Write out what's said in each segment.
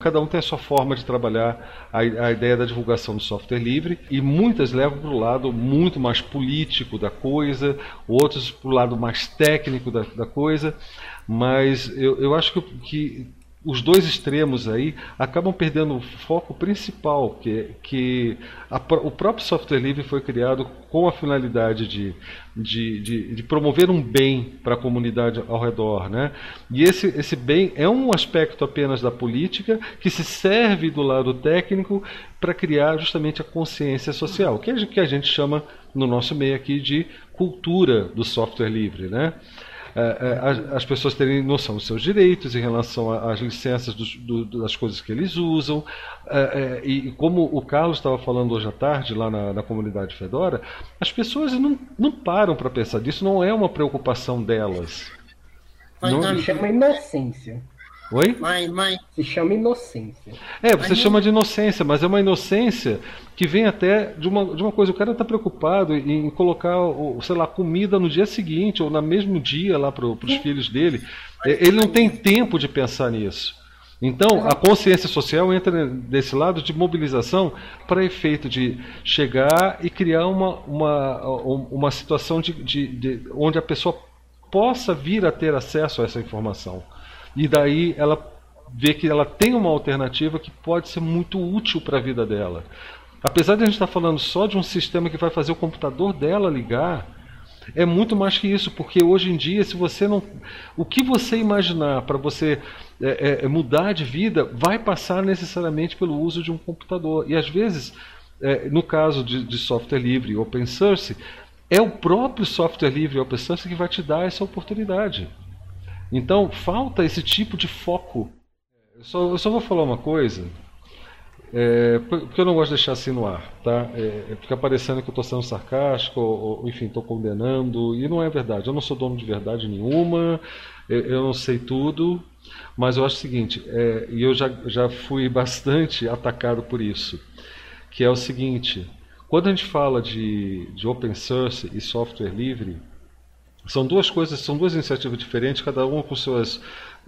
Cada um tem a sua forma de trabalhar a, a ideia da divulgação do software livre e muitas levam para o lado muito mais político da coisa, outros para o lado mais técnico da, da coisa, mas eu, eu acho que, que os dois extremos aí acabam perdendo o foco principal, que, que a, o próprio software livre foi criado com a finalidade de, de, de, de promover um bem para a comunidade ao redor. Né? E esse, esse bem é um aspecto apenas da política que se serve do lado técnico para criar justamente a consciência social, que é o que a gente chama no nosso meio aqui de cultura do software livre. Né? É, é, as pessoas terem noção dos seus direitos em relação às licenças dos, do, das coisas que eles usam. É, e como o Carlos estava falando hoje à tarde lá na, na comunidade Fedora, as pessoas não, não param para pensar disso, não é uma preocupação delas. Não... Chama inocência. Oi? Mas, mas... Se chama inocência. É, você mas chama de inocência, mas é uma inocência que vem até de uma, de uma coisa. O cara está preocupado em colocar, sei lá, comida no dia seguinte ou no mesmo dia lá para os filhos dele. É, ele não tem tempo de pensar nisso. Então, a consciência social entra desse lado de mobilização para efeito de chegar e criar uma, uma, uma situação de, de, de onde a pessoa possa vir a ter acesso a essa informação. E daí ela vê que ela tem uma alternativa que pode ser muito útil para a vida dela. Apesar de a gente estar falando só de um sistema que vai fazer o computador dela ligar, é muito mais que isso, porque hoje em dia, se você não. O que você imaginar para você é, é, mudar de vida vai passar necessariamente pelo uso de um computador. E às vezes, é, no caso de, de software livre open source, é o próprio software livre open source que vai te dar essa oportunidade. Então, falta esse tipo de foco. Eu só, eu só vou falar uma coisa, é, porque eu não gosto de deixar assim no ar, tá? É, é fica parecendo que eu estou sendo sarcástico, ou, ou enfim, estou condenando, e não é verdade. Eu não sou dono de verdade nenhuma, eu, eu não sei tudo, mas eu acho o seguinte, é, e eu já, já fui bastante atacado por isso, que é o seguinte, quando a gente fala de, de open source e software livre, são duas coisas, são duas iniciativas diferentes, cada uma com suas,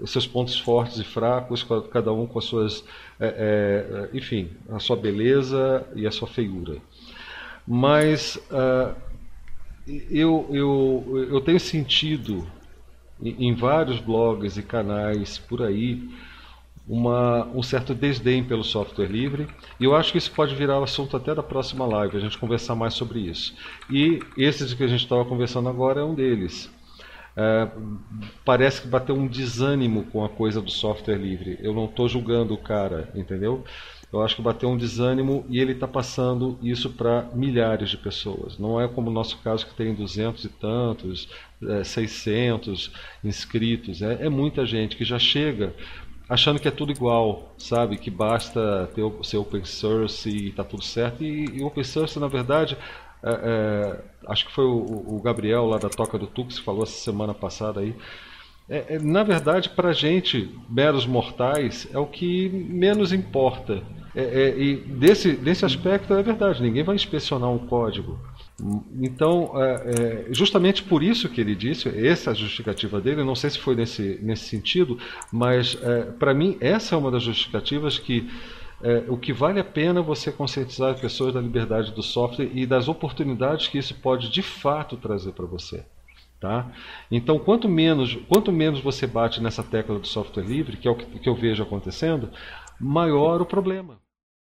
seus pontos fortes e fracos, cada um com as suas, é, é, enfim, a sua beleza e a sua feiura. Mas uh, eu, eu, eu tenho sentido em, em vários blogs e canais por aí uma, um certo desdém pelo software livre. E eu acho que isso pode virar assunto até da próxima live, a gente conversar mais sobre isso. E esse que a gente estava conversando agora é um deles. É, parece que bateu um desânimo com a coisa do software livre. Eu não estou julgando o cara, entendeu? Eu acho que bateu um desânimo e ele está passando isso para milhares de pessoas. Não é como o nosso caso que tem duzentos e tantos, é, 600 inscritos. É, é muita gente que já chega achando que é tudo igual, sabe? Que basta ter, ser open source e está tudo certo. E, e, open source, na verdade, é, é, acho que foi o, o, Gabriel lá da Toca do Tux que falou essa semana passada aí. É, é na verdade, para a gente, meros mortais, é o que menos importa. É, é, e desse, desse aspecto é verdade, ninguém vai inspecionar um código. Então, é, é, justamente por isso que ele disse, essa é a justificativa dele, não sei se foi nesse, nesse sentido, mas para mim essa é uma das justificativas que é, o que vale a pena você conscientizar as pessoas da liberdade do software e das oportunidades que isso pode de fato trazer para você. Tá? Então, quanto menos, quanto menos você bate nessa tecla do software livre, que é o que, que eu vejo acontecendo, maior o problema.